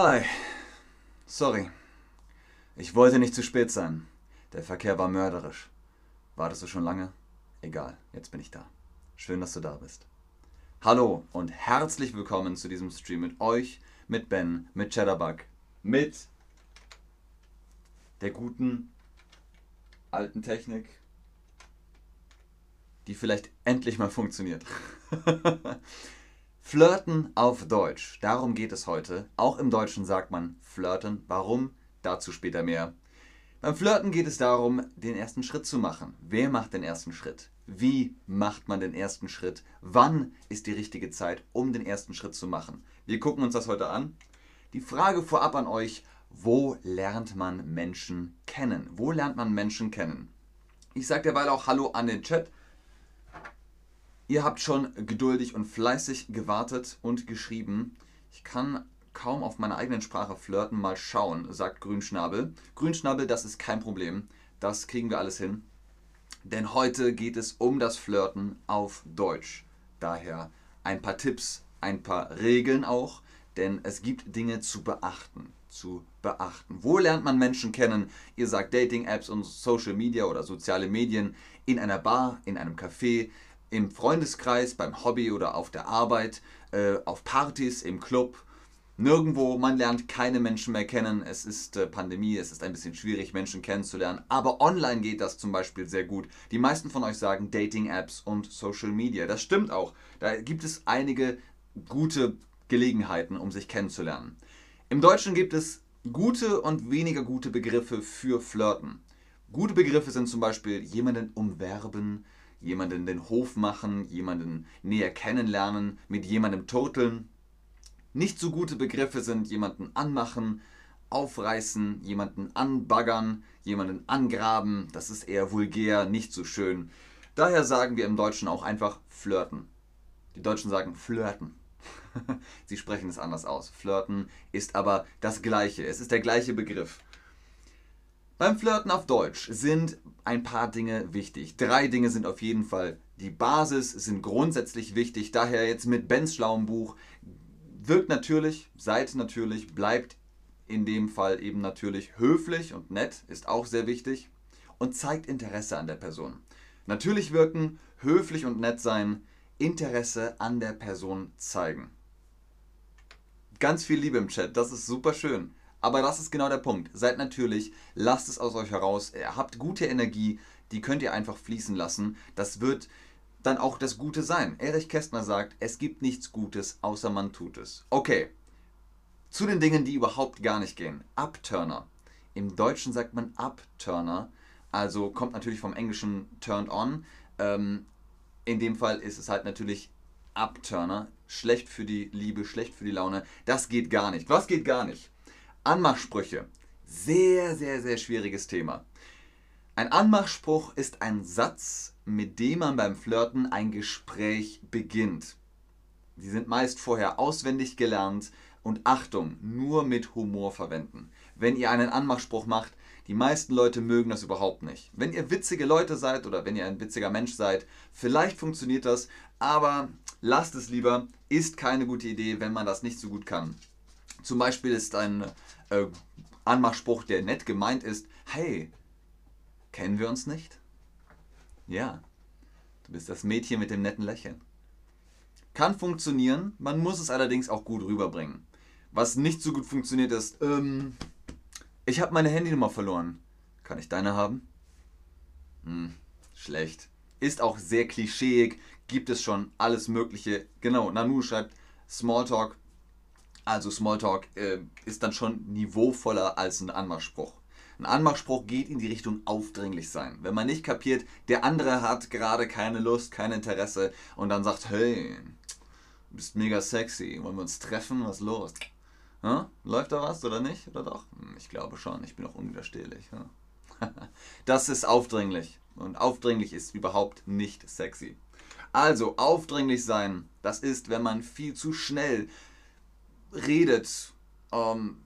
Hi. Sorry. Ich wollte nicht zu spät sein. Der Verkehr war mörderisch. Wartest du schon lange? Egal, jetzt bin ich da. Schön, dass du da bist. Hallo und herzlich willkommen zu diesem Stream mit euch, mit Ben, mit Cheddarbug, mit der guten alten Technik, die vielleicht endlich mal funktioniert. Flirten auf Deutsch, darum geht es heute. Auch im Deutschen sagt man flirten. Warum? Dazu später mehr. Beim Flirten geht es darum, den ersten Schritt zu machen. Wer macht den ersten Schritt? Wie macht man den ersten Schritt? Wann ist die richtige Zeit, um den ersten Schritt zu machen? Wir gucken uns das heute an. Die Frage vorab an euch, wo lernt man Menschen kennen? Wo lernt man Menschen kennen? Ich sage derweil auch Hallo an den Chat. Ihr habt schon geduldig und fleißig gewartet und geschrieben. Ich kann kaum auf meiner eigenen Sprache flirten, mal schauen, sagt Grünschnabel. Grünschnabel, das ist kein Problem. Das kriegen wir alles hin. Denn heute geht es um das Flirten auf Deutsch. Daher ein paar Tipps, ein paar Regeln auch, denn es gibt Dinge zu beachten. Zu beachten. Wo lernt man Menschen kennen? Ihr sagt Dating-Apps und Social Media oder soziale Medien in einer Bar, in einem Café, im Freundeskreis, beim Hobby oder auf der Arbeit, äh, auf Partys, im Club. Nirgendwo, man lernt keine Menschen mehr kennen. Es ist äh, Pandemie, es ist ein bisschen schwierig, Menschen kennenzulernen. Aber online geht das zum Beispiel sehr gut. Die meisten von euch sagen Dating-Apps und Social Media. Das stimmt auch. Da gibt es einige gute Gelegenheiten, um sich kennenzulernen. Im Deutschen gibt es gute und weniger gute Begriffe für Flirten. Gute Begriffe sind zum Beispiel jemanden umwerben, jemanden den Hof machen, jemanden näher kennenlernen, mit jemandem toteln. Nicht so gute Begriffe sind jemanden anmachen, aufreißen, jemanden anbaggern, jemanden angraben. Das ist eher vulgär, nicht so schön. Daher sagen wir im Deutschen auch einfach flirten. Die Deutschen sagen flirten. Sie sprechen es anders aus. Flirten ist aber das gleiche. Es ist der gleiche Begriff. Beim Flirten auf Deutsch sind ein paar Dinge wichtig. Drei Dinge sind auf jeden Fall die Basis, sind grundsätzlich wichtig. Daher jetzt mit Bens schlauem Buch wirkt natürlich, seid natürlich, bleibt in dem Fall eben natürlich höflich und nett, ist auch sehr wichtig und zeigt Interesse an der Person. Natürlich wirken, höflich und nett sein, Interesse an der Person zeigen. Ganz viel Liebe im Chat, das ist super schön. Aber das ist genau der Punkt. Seid natürlich, lasst es aus euch heraus. Ihr habt gute Energie, die könnt ihr einfach fließen lassen. Das wird dann auch das Gute sein. Erich Kästner sagt, es gibt nichts Gutes, außer man tut es. Okay, zu den Dingen, die überhaupt gar nicht gehen. Upturner. Im Deutschen sagt man Upturner, also kommt natürlich vom englischen Turned On. Ähm, in dem Fall ist es halt natürlich Upturner. Schlecht für die Liebe, schlecht für die Laune. Das geht gar nicht. Was geht gar nicht? Anmachsprüche. Sehr, sehr, sehr schwieriges Thema. Ein Anmachspruch ist ein Satz, mit dem man beim Flirten ein Gespräch beginnt. Sie sind meist vorher auswendig gelernt und Achtung, nur mit Humor verwenden. Wenn ihr einen Anmachspruch macht, die meisten Leute mögen das überhaupt nicht. Wenn ihr witzige Leute seid oder wenn ihr ein witziger Mensch seid, vielleicht funktioniert das, aber lasst es lieber. Ist keine gute Idee, wenn man das nicht so gut kann. Zum Beispiel ist ein äh, Anmachspruch, der nett gemeint ist, hey, kennen wir uns nicht? Ja, du bist das Mädchen mit dem netten Lächeln. Kann funktionieren, man muss es allerdings auch gut rüberbringen. Was nicht so gut funktioniert ist, ähm, ich habe meine Handynummer verloren. Kann ich deine haben? Hm, schlecht. Ist auch sehr klischeeig, gibt es schon alles Mögliche. Genau, Nanu schreibt Smalltalk also Smalltalk äh, ist dann schon niveauvoller als ein Anmachspruch. Ein Anmachspruch geht in die Richtung aufdringlich sein. Wenn man nicht kapiert, der andere hat gerade keine Lust, kein Interesse und dann sagt, hey, du bist mega sexy, wollen wir uns treffen, was ist los? Ja? Läuft da was oder nicht? Oder doch? Hm, ich glaube schon, ich bin auch unwiderstehlich. Ja? das ist aufdringlich. Und aufdringlich ist überhaupt nicht sexy. Also, aufdringlich sein, das ist, wenn man viel zu schnell redet, ähm,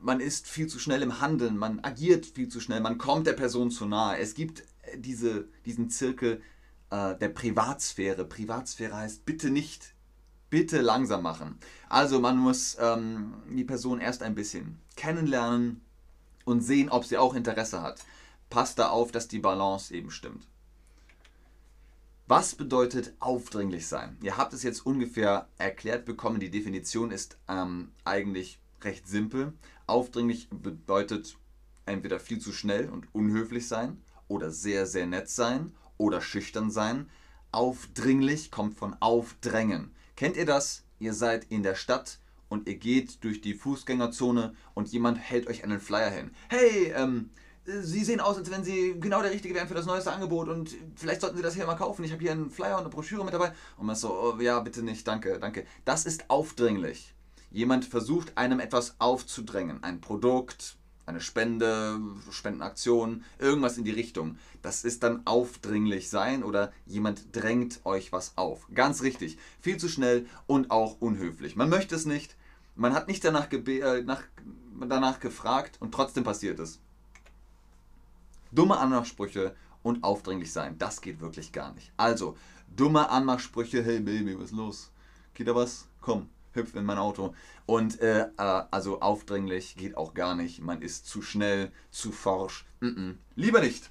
man ist viel zu schnell im Handeln, man agiert viel zu schnell, man kommt der Person zu nahe. Es gibt äh, diese, diesen Zirkel äh, der Privatsphäre. Privatsphäre heißt bitte nicht, bitte langsam machen. Also man muss ähm, die Person erst ein bisschen kennenlernen und sehen, ob sie auch Interesse hat. Passt da auf, dass die Balance eben stimmt. Was bedeutet aufdringlich sein? Ihr habt es jetzt ungefähr erklärt bekommen. Die Definition ist ähm, eigentlich recht simpel. Aufdringlich bedeutet entweder viel zu schnell und unhöflich sein oder sehr, sehr nett sein oder schüchtern sein. Aufdringlich kommt von aufdrängen. Kennt ihr das? Ihr seid in der Stadt und ihr geht durch die Fußgängerzone und jemand hält euch einen Flyer hin. Hey, ähm, Sie sehen aus, als wenn Sie genau der Richtige wären für das neueste Angebot und vielleicht sollten Sie das hier mal kaufen. Ich habe hier einen Flyer und eine Broschüre mit dabei. Und man so, oh, ja, bitte nicht, danke, danke. Das ist aufdringlich. Jemand versucht einem etwas aufzudrängen. Ein Produkt, eine Spende, Spendenaktion, irgendwas in die Richtung. Das ist dann aufdringlich sein oder jemand drängt euch was auf. Ganz richtig. Viel zu schnell und auch unhöflich. Man möchte es nicht, man hat nicht danach, äh, nach, danach gefragt und trotzdem passiert es. Dumme Anmachsprüche und aufdringlich sein, das geht wirklich gar nicht. Also, dumme Anmachsprüche, hey Baby, was ist los? Geht da was? Komm, hüpf in mein Auto. Und äh, äh, also aufdringlich geht auch gar nicht. Man ist zu schnell, zu forsch. Mm -mm. Lieber nicht.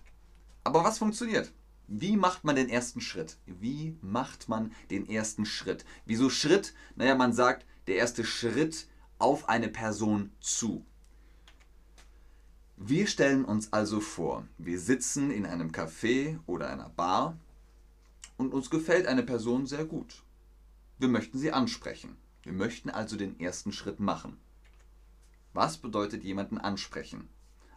Aber was funktioniert? Wie macht man den ersten Schritt? Wie macht man den ersten Schritt? Wieso Schritt? Naja, man sagt, der erste Schritt auf eine Person zu. Wir stellen uns also vor, wir sitzen in einem Café oder einer Bar und uns gefällt eine Person sehr gut. Wir möchten sie ansprechen. Wir möchten also den ersten Schritt machen. Was bedeutet jemanden ansprechen?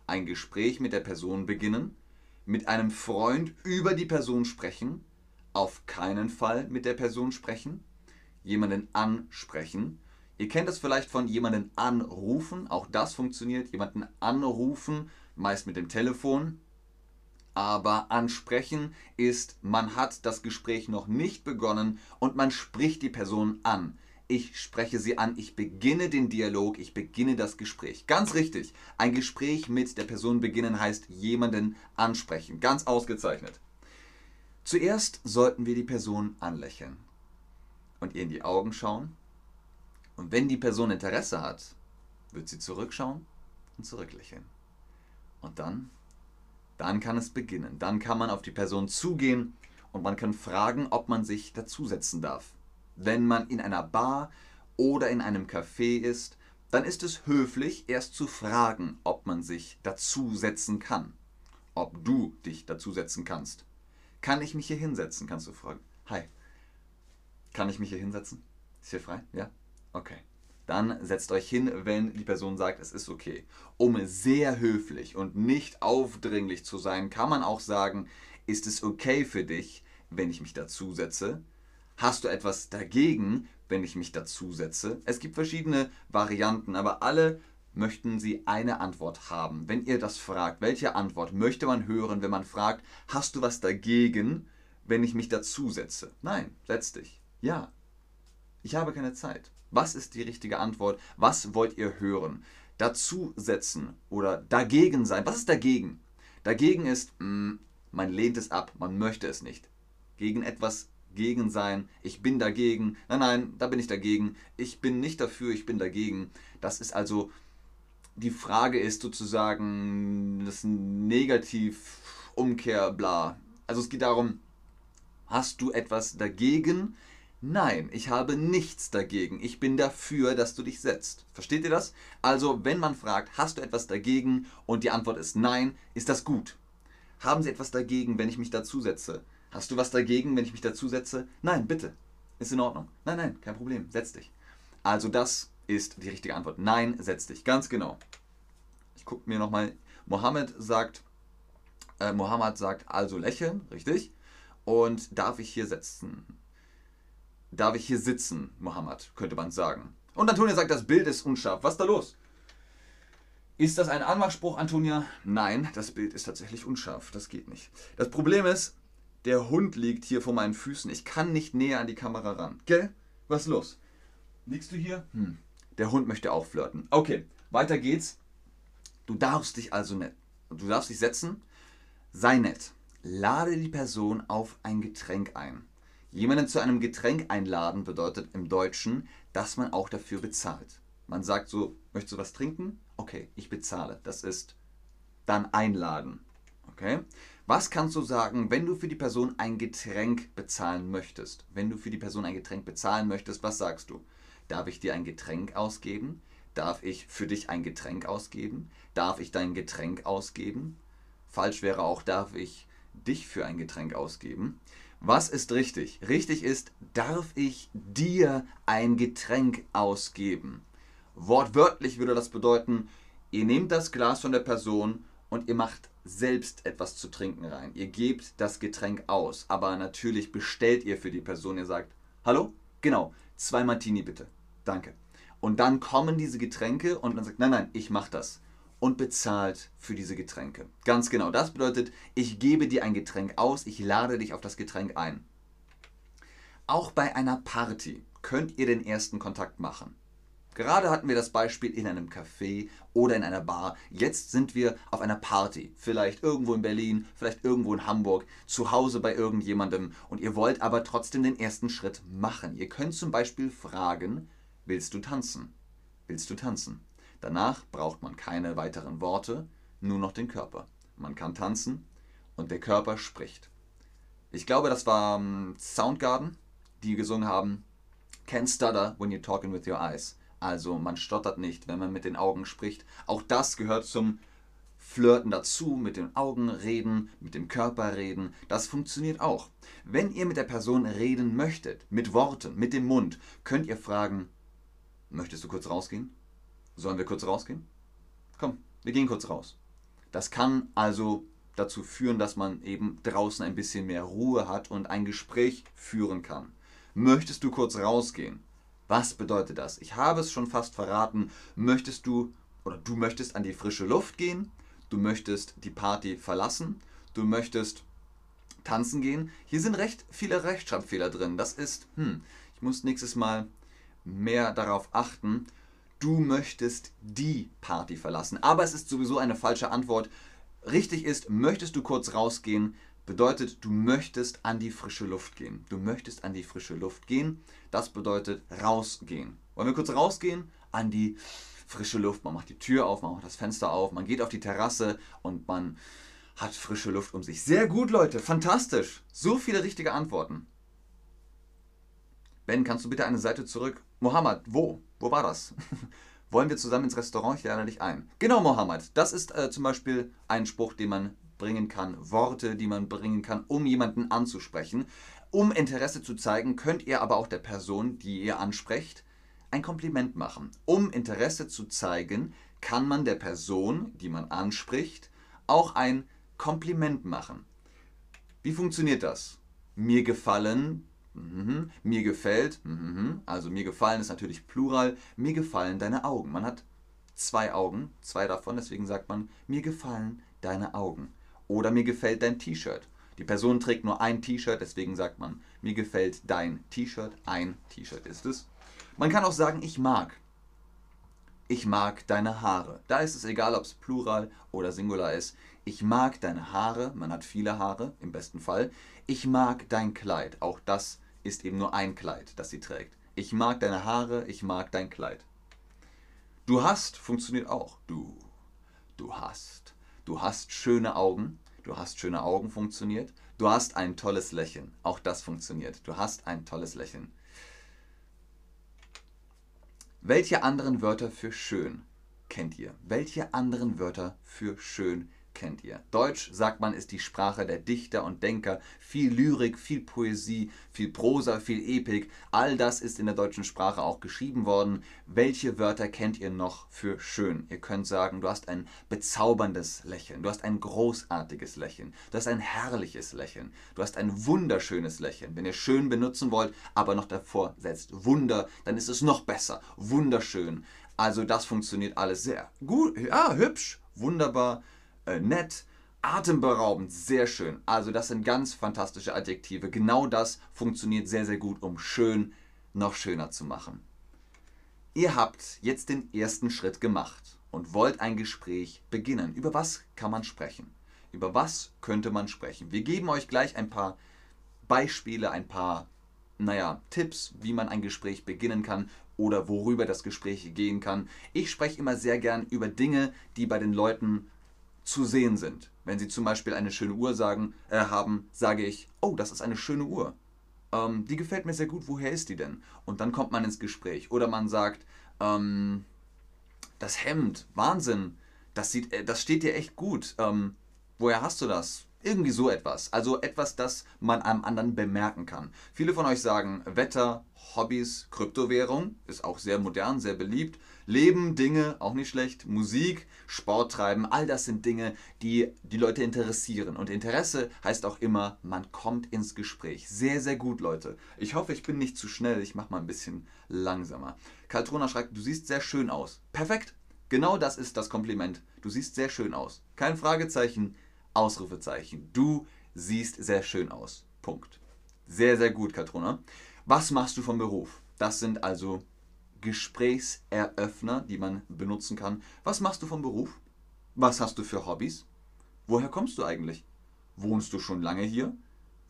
Ein Gespräch mit der Person beginnen, mit einem Freund über die Person sprechen, auf keinen Fall mit der Person sprechen, jemanden ansprechen. Ihr kennt das vielleicht von jemanden anrufen, auch das funktioniert, jemanden anrufen, meist mit dem Telefon. Aber ansprechen ist, man hat das Gespräch noch nicht begonnen und man spricht die Person an ich spreche sie an, ich beginne den Dialog, ich beginne das Gespräch. Ganz richtig, ein Gespräch mit der Person beginnen heißt jemanden ansprechen. Ganz ausgezeichnet. Zuerst sollten wir die Person anlächeln und ihr in die Augen schauen. Und wenn die Person Interesse hat, wird sie zurückschauen und zurücklächeln. Und dann, dann kann es beginnen. Dann kann man auf die Person zugehen und man kann fragen, ob man sich dazusetzen darf wenn man in einer Bar oder in einem Café ist, dann ist es höflich, erst zu fragen, ob man sich dazusetzen kann. Ob du dich dazusetzen kannst. Kann ich mich hier hinsetzen? Kannst du fragen. Hi. Kann ich mich hier hinsetzen? Ist hier frei? Ja? Okay. Dann setzt euch hin, wenn die Person sagt, es ist okay. Um sehr höflich und nicht aufdringlich zu sein, kann man auch sagen, ist es okay für dich, wenn ich mich dazusetze? Hast du etwas dagegen, wenn ich mich dazusetze? Es gibt verschiedene Varianten, aber alle möchten sie eine Antwort haben. Wenn ihr das fragt, welche Antwort möchte man hören, wenn man fragt, hast du was dagegen, wenn ich mich dazusetze? Nein, setz dich. Ja. Ich habe keine Zeit. Was ist die richtige Antwort? Was wollt ihr hören? Dazusetzen oder dagegen sein. Was ist dagegen? Dagegen ist, mh, mm, man lehnt es ab, man möchte es nicht. Gegen etwas gegen sein, ich bin dagegen, nein, nein, da bin ich dagegen, ich bin nicht dafür, ich bin dagegen. Das ist also, die Frage ist sozusagen das Negativ-Umkehr, bla. Also es geht darum, hast du etwas dagegen? Nein, ich habe nichts dagegen. Ich bin dafür, dass du dich setzt. Versteht ihr das? Also, wenn man fragt, hast du etwas dagegen und die Antwort ist nein, ist das gut. Haben Sie etwas dagegen, wenn ich mich dazu setze? Hast du was dagegen, wenn ich mich dazu setze? Nein, bitte. Ist in Ordnung. Nein, nein, kein Problem. Setz dich. Also das ist die richtige Antwort. Nein, setz dich. Ganz genau. Ich gucke mir nochmal. Mohammed sagt, äh, Mohammed sagt also lächeln, richtig? Und darf ich hier sitzen? Darf ich hier sitzen, Mohammed, könnte man sagen. Und Antonia sagt, das Bild ist unscharf. Was ist da los? Ist das ein Anmachspruch, Antonia? Nein, das Bild ist tatsächlich unscharf. Das geht nicht. Das Problem ist, der Hund liegt hier vor meinen Füßen. Ich kann nicht näher an die Kamera ran. Gell? Was ist los? Liegst du hier? Hm. Der Hund möchte auch flirten. Okay, weiter geht's. Du darfst dich also nett. Du darfst dich setzen. Sei nett. Lade die Person auf ein Getränk ein. Jemanden zu einem Getränk einladen bedeutet im Deutschen, dass man auch dafür bezahlt. Man sagt so, möchtest du was trinken? Okay, ich bezahle. Das ist dann einladen. Okay? Was kannst du sagen, wenn du für die Person ein Getränk bezahlen möchtest? Wenn du für die Person ein Getränk bezahlen möchtest, was sagst du? Darf ich dir ein Getränk ausgeben? Darf ich für dich ein Getränk ausgeben? Darf ich dein Getränk ausgeben? Falsch wäre auch, darf ich dich für ein Getränk ausgeben? Was ist richtig? Richtig ist, darf ich dir ein Getränk ausgeben? Wortwörtlich würde das bedeuten, ihr nehmt das Glas von der Person und ihr macht selbst etwas zu trinken rein. Ihr gebt das Getränk aus, aber natürlich bestellt ihr für die Person. Ihr sagt, hallo? Genau, zwei Martini bitte. Danke. Und dann kommen diese Getränke und man sagt, nein, nein, ich mache das. Und bezahlt für diese Getränke. Ganz genau. Das bedeutet, ich gebe dir ein Getränk aus, ich lade dich auf das Getränk ein. Auch bei einer Party könnt ihr den ersten Kontakt machen. Gerade hatten wir das Beispiel in einem Café oder in einer Bar. Jetzt sind wir auf einer Party. Vielleicht irgendwo in Berlin, vielleicht irgendwo in Hamburg, zu Hause bei irgendjemandem. Und ihr wollt aber trotzdem den ersten Schritt machen. Ihr könnt zum Beispiel fragen, willst du tanzen? Willst du tanzen? Danach braucht man keine weiteren Worte, nur noch den Körper. Man kann tanzen und der Körper spricht. Ich glaube, das war ähm, Soundgarden, die gesungen haben, Can't stutter when you're talking with your eyes. Also man stottert nicht, wenn man mit den Augen spricht. Auch das gehört zum Flirten dazu, mit den Augen reden, mit dem Körper reden. Das funktioniert auch. Wenn ihr mit der Person reden möchtet, mit Worten, mit dem Mund, könnt ihr fragen, möchtest du kurz rausgehen? Sollen wir kurz rausgehen? Komm, wir gehen kurz raus. Das kann also dazu führen, dass man eben draußen ein bisschen mehr Ruhe hat und ein Gespräch führen kann. Möchtest du kurz rausgehen? Was bedeutet das? Ich habe es schon fast verraten. Möchtest du oder du möchtest an die frische Luft gehen? Du möchtest die Party verlassen? Du möchtest tanzen gehen? Hier sind recht viele Rechtschreibfehler drin. Das ist, hm, ich muss nächstes Mal mehr darauf achten. Du möchtest die Party verlassen. Aber es ist sowieso eine falsche Antwort. Richtig ist, möchtest du kurz rausgehen? bedeutet, du möchtest an die frische Luft gehen. Du möchtest an die frische Luft gehen. Das bedeutet rausgehen. Wollen wir kurz rausgehen? An die frische Luft. Man macht die Tür auf, man macht das Fenster auf, man geht auf die Terrasse und man hat frische Luft um sich. Sehr gut, Leute. Fantastisch. So viele richtige Antworten. Ben, kannst du bitte eine Seite zurück? Mohammed, wo? Wo war das? Wollen wir zusammen ins Restaurant? Ich lade dich ein. Genau, Mohammed. Das ist äh, zum Beispiel ein Spruch, den man bringen kann, Worte, die man bringen kann, um jemanden anzusprechen. Um Interesse zu zeigen, könnt ihr aber auch der Person, die ihr ansprecht, ein Kompliment machen. Um Interesse zu zeigen, kann man der Person, die man anspricht, auch ein Kompliment machen. Wie funktioniert das? Mir gefallen, mhm, mir gefällt, mhm, also mir gefallen ist natürlich Plural, mir gefallen deine Augen. Man hat zwei Augen, zwei davon, deswegen sagt man, mir gefallen deine Augen. Oder mir gefällt dein T-Shirt. Die Person trägt nur ein T-Shirt, deswegen sagt man, mir gefällt dein T-Shirt. Ein T-Shirt ist es. Man kann auch sagen, ich mag. Ich mag deine Haare. Da ist es egal, ob es Plural oder Singular ist. Ich mag deine Haare. Man hat viele Haare, im besten Fall. Ich mag dein Kleid. Auch das ist eben nur ein Kleid, das sie trägt. Ich mag deine Haare. Ich mag dein Kleid. Du hast funktioniert auch. Du. Du hast. Du hast schöne Augen. Du hast schöne Augen funktioniert. Du hast ein tolles Lächeln. Auch das funktioniert. Du hast ein tolles Lächeln. Welche anderen Wörter für schön kennt ihr? Welche anderen Wörter für schön kennt ihr. Deutsch, sagt man, ist die Sprache der Dichter und Denker. Viel Lyrik, viel Poesie, viel Prosa, viel Epik. All das ist in der deutschen Sprache auch geschrieben worden. Welche Wörter kennt ihr noch für schön? Ihr könnt sagen, du hast ein bezauberndes Lächeln, du hast ein großartiges Lächeln, du hast ein herrliches Lächeln, du hast ein wunderschönes Lächeln. Wenn ihr schön benutzen wollt, aber noch davor setzt Wunder, dann ist es noch besser. Wunderschön. Also das funktioniert alles sehr gut. Ja, hübsch, wunderbar äh, nett, atemberaubend, sehr schön. Also das sind ganz fantastische Adjektive. Genau das funktioniert sehr, sehr gut, um schön noch schöner zu machen. Ihr habt jetzt den ersten Schritt gemacht und wollt ein Gespräch beginnen. Über was kann man sprechen? Über was könnte man sprechen? Wir geben euch gleich ein paar Beispiele, ein paar naja, Tipps, wie man ein Gespräch beginnen kann oder worüber das Gespräch gehen kann. Ich spreche immer sehr gern über Dinge, die bei den Leuten zu sehen sind. Wenn sie zum Beispiel eine schöne Uhr sagen, äh, haben, sage ich, oh, das ist eine schöne Uhr. Ähm, die gefällt mir sehr gut, woher ist die denn? Und dann kommt man ins Gespräch. Oder man sagt, ähm, das Hemd, Wahnsinn, das, sieht, äh, das steht dir echt gut. Ähm, woher hast du das? Irgendwie so etwas. Also etwas, das man am anderen bemerken kann. Viele von euch sagen Wetter, Hobbys, Kryptowährung, ist auch sehr modern, sehr beliebt. Leben, Dinge, auch nicht schlecht. Musik, Sport treiben, all das sind Dinge, die die Leute interessieren. Und Interesse heißt auch immer, man kommt ins Gespräch. Sehr, sehr gut, Leute. Ich hoffe, ich bin nicht zu schnell. Ich mache mal ein bisschen langsamer. Kaltrona schreibt, du siehst sehr schön aus. Perfekt. Genau das ist das Kompliment. Du siehst sehr schön aus. Kein Fragezeichen, Ausrufezeichen. Du siehst sehr schön aus. Punkt. Sehr, sehr gut, Katrona. Was machst du vom Beruf? Das sind also Gesprächseröffner, die man benutzen kann. Was machst du vom Beruf? Was hast du für Hobbys? Woher kommst du eigentlich? Wohnst du schon lange hier?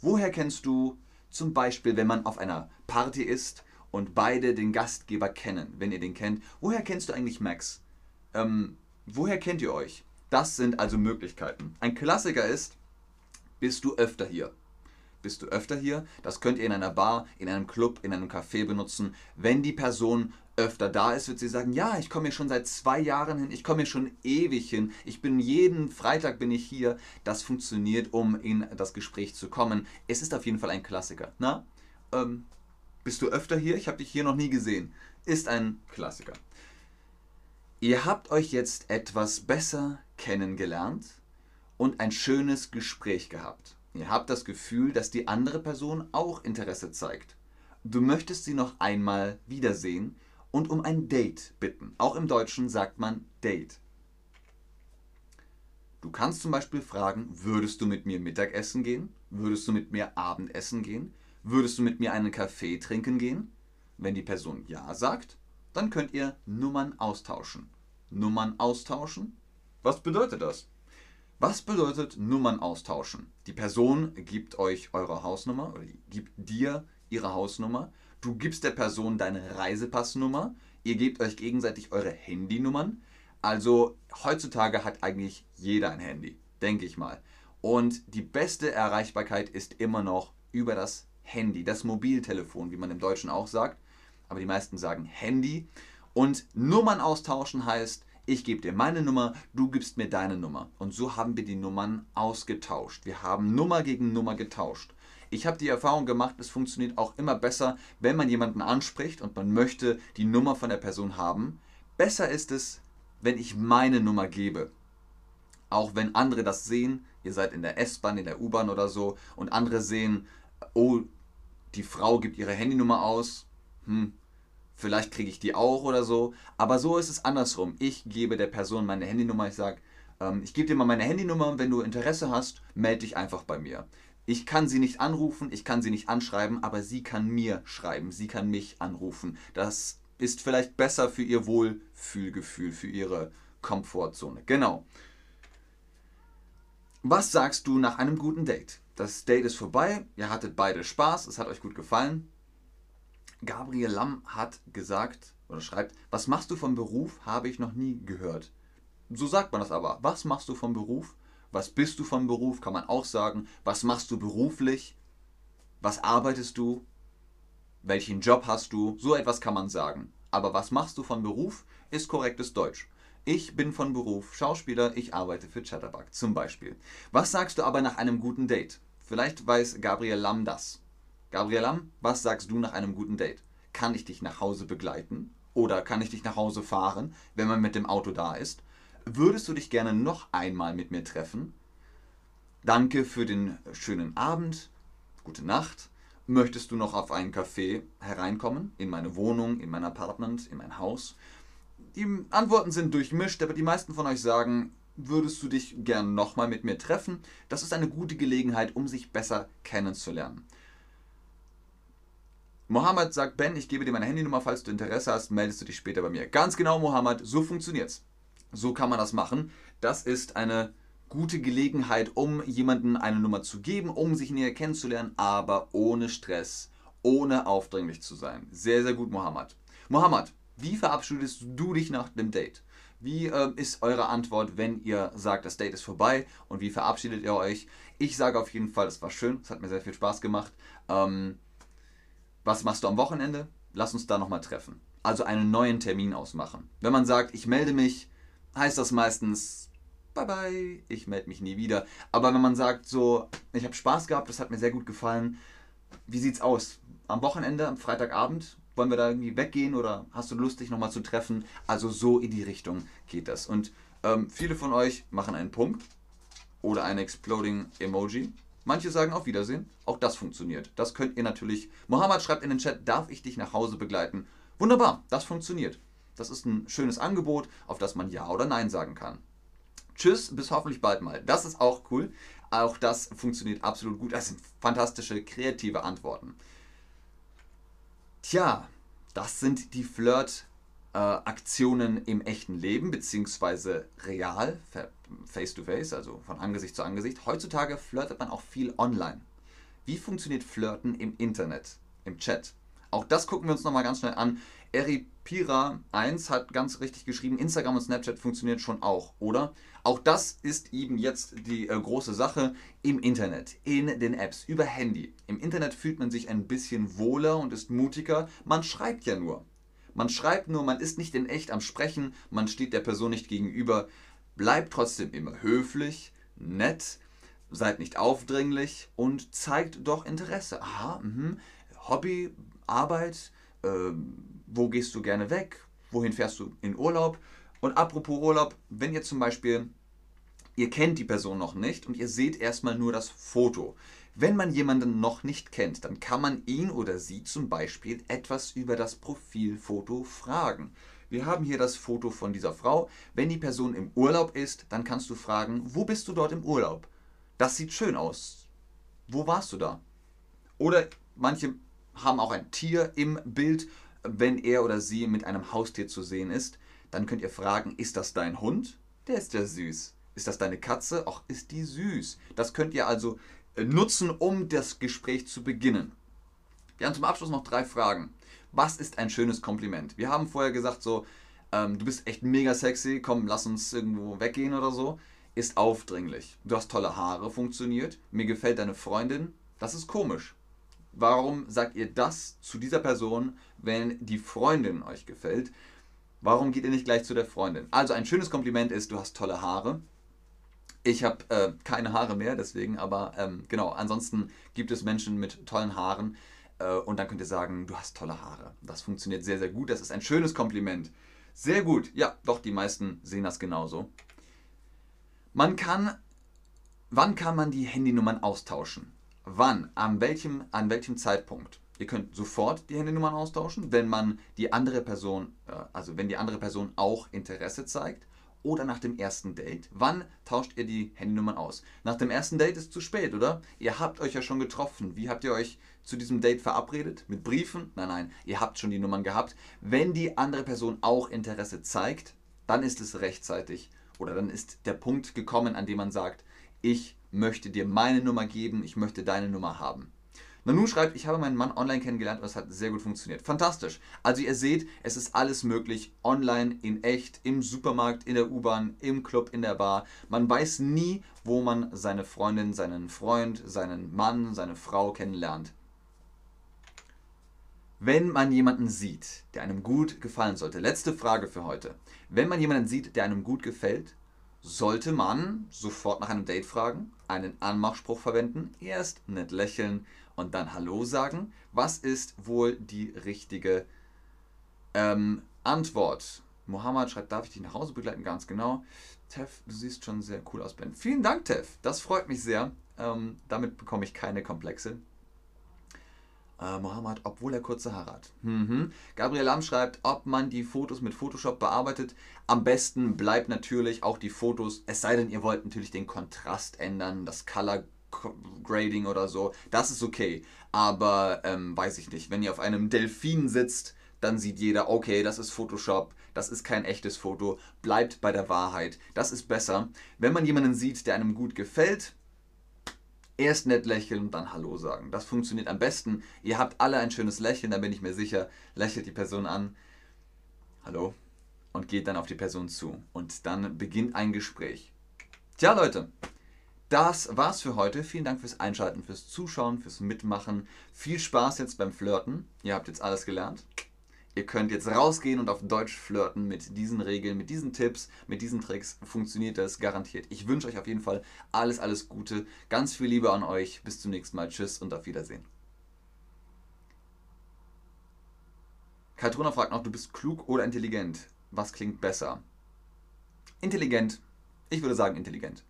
Woher kennst du zum Beispiel, wenn man auf einer Party ist und beide den Gastgeber kennen, wenn ihr den kennt, woher kennst du eigentlich Max? Ähm, woher kennt ihr euch? Das sind also Möglichkeiten. Ein Klassiker ist, bist du öfter hier? Bist du öfter hier? Das könnt ihr in einer Bar, in einem Club, in einem Café benutzen. Wenn die Person öfter da ist, wird sie sagen, ja, ich komme hier schon seit zwei Jahren hin, ich komme hier schon ewig hin, ich bin jeden Freitag bin ich hier. Das funktioniert, um in das Gespräch zu kommen. Es ist auf jeden Fall ein Klassiker. Na, ähm, bist du öfter hier? Ich habe dich hier noch nie gesehen. Ist ein Klassiker. Ihr habt euch jetzt etwas besser kennengelernt und ein schönes Gespräch gehabt. Ihr habt das Gefühl, dass die andere Person auch Interesse zeigt. Du möchtest sie noch einmal wiedersehen und um ein Date bitten. Auch im Deutschen sagt man Date. Du kannst zum Beispiel fragen, würdest du mit mir Mittagessen gehen? Würdest du mit mir Abendessen gehen? Würdest du mit mir einen Kaffee trinken gehen? Wenn die Person Ja sagt, dann könnt ihr Nummern austauschen. Nummern austauschen? Was bedeutet das? Was bedeutet Nummern austauschen? Die Person gibt euch eure Hausnummer oder gibt dir ihre Hausnummer. Du gibst der Person deine Reisepassnummer. Ihr gebt euch gegenseitig eure Handynummern. Also heutzutage hat eigentlich jeder ein Handy, denke ich mal. Und die beste Erreichbarkeit ist immer noch über das Handy, das Mobiltelefon, wie man im Deutschen auch sagt aber die meisten sagen Handy. Und Nummern austauschen heißt, ich gebe dir meine Nummer, du gibst mir deine Nummer. Und so haben wir die Nummern ausgetauscht. Wir haben Nummer gegen Nummer getauscht. Ich habe die Erfahrung gemacht, es funktioniert auch immer besser, wenn man jemanden anspricht und man möchte die Nummer von der Person haben. Besser ist es, wenn ich meine Nummer gebe. Auch wenn andere das sehen, ihr seid in der S-Bahn, in der U-Bahn oder so, und andere sehen, oh, die Frau gibt ihre Handynummer aus, hm, vielleicht kriege ich die auch oder so. Aber so ist es andersrum. Ich gebe der Person meine Handynummer, ich sage, ähm, ich gebe dir mal meine Handynummer und wenn du Interesse hast, melde dich einfach bei mir. Ich kann sie nicht anrufen, ich kann sie nicht anschreiben, aber sie kann mir schreiben, sie kann mich anrufen. Das ist vielleicht besser für ihr Wohlfühlgefühl, für ihre Komfortzone. Genau. Was sagst du nach einem guten Date? Das Date ist vorbei, ihr hattet beide Spaß, es hat euch gut gefallen. Gabriel Lamm hat gesagt oder schreibt, was machst du vom Beruf, habe ich noch nie gehört. So sagt man das aber. Was machst du vom Beruf? Was bist du vom Beruf? Kann man auch sagen. Was machst du beruflich? Was arbeitest du? Welchen Job hast du? So etwas kann man sagen. Aber was machst du von Beruf, ist korrektes Deutsch. Ich bin von Beruf Schauspieler, ich arbeite für Chatterbug zum Beispiel. Was sagst du aber nach einem guten Date? Vielleicht weiß Gabriel Lamm das. Gabriela, was sagst du nach einem guten Date? Kann ich dich nach Hause begleiten? Oder kann ich dich nach Hause fahren, wenn man mit dem Auto da ist? Würdest du dich gerne noch einmal mit mir treffen? Danke für den schönen Abend. Gute Nacht. Möchtest du noch auf einen Café hereinkommen? In meine Wohnung, in mein Apartment, in mein Haus? Die Antworten sind durchmischt, aber die meisten von euch sagen, würdest du dich gern nochmal mit mir treffen? Das ist eine gute Gelegenheit, um sich besser kennenzulernen. Mohammed sagt, Ben, ich gebe dir meine Handynummer, falls du Interesse hast, meldest du dich später bei mir. Ganz genau, Mohammed, so funktioniert's. So kann man das machen. Das ist eine gute Gelegenheit, um jemanden eine Nummer zu geben, um sich näher kennenzulernen, aber ohne Stress, ohne aufdringlich zu sein. Sehr, sehr gut, Mohammed. Mohammed, wie verabschiedest du dich nach dem Date? Wie äh, ist eure Antwort, wenn ihr sagt, das Date ist vorbei und wie verabschiedet ihr euch? Ich sage auf jeden Fall, es war schön, es hat mir sehr viel Spaß gemacht. Ähm, was machst du am Wochenende? Lass uns da nochmal treffen. Also einen neuen Termin ausmachen. Wenn man sagt, ich melde mich, heißt das meistens, bye bye, ich melde mich nie wieder. Aber wenn man sagt, so, ich habe Spaß gehabt, das hat mir sehr gut gefallen, wie sieht's aus? Am Wochenende, am Freitagabend, wollen wir da irgendwie weggehen oder hast du Lust, dich nochmal zu treffen? Also so in die Richtung geht das. Und ähm, viele von euch machen einen Punkt oder ein Exploding Emoji. Manche sagen auf Wiedersehen. Auch das funktioniert. Das könnt ihr natürlich. Mohammed schreibt in den Chat, darf ich dich nach Hause begleiten? Wunderbar, das funktioniert. Das ist ein schönes Angebot, auf das man Ja oder Nein sagen kann. Tschüss, bis hoffentlich bald mal. Das ist auch cool. Auch das funktioniert absolut gut. Das sind fantastische, kreative Antworten. Tja, das sind die Flirt-Aktionen äh, im echten Leben, beziehungsweise real, face to face, also von Angesicht zu Angesicht. Heutzutage flirtet man auch viel online. Wie funktioniert Flirten im Internet, im Chat? Auch das gucken wir uns nochmal ganz schnell an. Eripira1 hat ganz richtig geschrieben, Instagram und Snapchat funktioniert schon auch, oder? Auch das ist eben jetzt die äh, große Sache im Internet, in den Apps, über Handy. Im Internet fühlt man sich ein bisschen wohler und ist mutiger. Man schreibt ja nur. Man schreibt nur, man ist nicht in echt am Sprechen, man steht der Person nicht gegenüber. Bleibt trotzdem immer höflich, nett, seid nicht aufdringlich und zeigt doch Interesse. Aha, mh. Hobby, Arbeit, äh, wo gehst du gerne weg? Wohin fährst du in Urlaub? Und apropos Urlaub, wenn ihr zum Beispiel, ihr kennt die Person noch nicht und ihr seht erstmal nur das Foto. Wenn man jemanden noch nicht kennt, dann kann man ihn oder sie zum Beispiel etwas über das Profilfoto fragen. Wir haben hier das Foto von dieser Frau. Wenn die Person im Urlaub ist, dann kannst du fragen, wo bist du dort im Urlaub? Das sieht schön aus. Wo warst du da? Oder manche haben auch ein Tier im Bild, wenn er oder sie mit einem Haustier zu sehen ist. Dann könnt ihr fragen, ist das dein Hund? Der ist ja süß. Ist das deine Katze? Auch ist die süß. Das könnt ihr also nutzen, um das Gespräch zu beginnen. Wir haben zum Abschluss noch drei Fragen. Was ist ein schönes Kompliment? Wir haben vorher gesagt, so, ähm, du bist echt mega sexy, komm, lass uns irgendwo weggehen oder so. Ist aufdringlich. Du hast tolle Haare, funktioniert. Mir gefällt deine Freundin. Das ist komisch. Warum sagt ihr das zu dieser Person, wenn die Freundin euch gefällt? Warum geht ihr nicht gleich zu der Freundin? Also ein schönes Kompliment ist, du hast tolle Haare. Ich habe äh, keine Haare mehr, deswegen, aber ähm, genau, ansonsten gibt es Menschen mit tollen Haaren äh, und dann könnt ihr sagen, du hast tolle Haare. Das funktioniert sehr, sehr gut. Das ist ein schönes Kompliment. Sehr gut. Ja, doch, die meisten sehen das genauso. Man kann, wann kann man die Handynummern austauschen? Wann? An welchem, an welchem Zeitpunkt? Ihr könnt sofort die Handynummern austauschen, wenn man die andere Person, äh, also wenn die andere Person auch Interesse zeigt oder nach dem ersten Date. Wann tauscht ihr die Handynummern aus? Nach dem ersten Date ist zu spät, oder? Ihr habt euch ja schon getroffen. Wie habt ihr euch zu diesem Date verabredet? Mit Briefen? Nein, nein, ihr habt schon die Nummern gehabt. Wenn die andere Person auch Interesse zeigt, dann ist es rechtzeitig oder dann ist der Punkt gekommen, an dem man sagt, ich möchte dir meine Nummer geben, ich möchte deine Nummer haben. Nanu schreibt, ich habe meinen Mann online kennengelernt und es hat sehr gut funktioniert. Fantastisch. Also ihr seht, es ist alles möglich. Online, in echt, im Supermarkt, in der U-Bahn, im Club, in der Bar. Man weiß nie, wo man seine Freundin, seinen Freund, seinen Mann, seine Frau kennenlernt. Wenn man jemanden sieht, der einem gut gefallen sollte, letzte Frage für heute. Wenn man jemanden sieht, der einem gut gefällt, sollte man sofort nach einem Date fragen, einen Anmachspruch verwenden, erst nett lächeln und dann Hallo sagen. Was ist wohl die richtige ähm, Antwort? Mohammed schreibt, darf ich dich nach Hause begleiten? Ganz genau. Tev, du siehst schon sehr cool aus, Ben. Vielen Dank, Tev. Das freut mich sehr. Ähm, damit bekomme ich keine Komplexe. Äh, Mohammed, obwohl er kurze Haare hat. Mhm. Gabriel Lam schreibt, ob man die Fotos mit Photoshop bearbeitet. Am besten bleibt natürlich auch die Fotos, es sei denn, ihr wollt natürlich den Kontrast ändern, das Color Grading oder so. Das ist okay. Aber ähm, weiß ich nicht, wenn ihr auf einem Delfin sitzt, dann sieht jeder, okay, das ist Photoshop, das ist kein echtes Foto, bleibt bei der Wahrheit. Das ist besser. Wenn man jemanden sieht, der einem gut gefällt, Erst nett lächeln und dann Hallo sagen. Das funktioniert am besten. Ihr habt alle ein schönes Lächeln, da bin ich mir sicher. Lächelt die Person an. Hallo. Und geht dann auf die Person zu. Und dann beginnt ein Gespräch. Tja, Leute. Das war's für heute. Vielen Dank fürs Einschalten, fürs Zuschauen, fürs Mitmachen. Viel Spaß jetzt beim Flirten. Ihr habt jetzt alles gelernt. Ihr könnt jetzt rausgehen und auf Deutsch flirten mit diesen Regeln, mit diesen Tipps, mit diesen Tricks. Funktioniert das garantiert. Ich wünsche euch auf jeden Fall alles, alles Gute. Ganz viel Liebe an euch. Bis zum nächsten Mal. Tschüss und auf Wiedersehen. Kaltrona fragt noch, du bist klug oder intelligent? Was klingt besser? Intelligent. Ich würde sagen intelligent.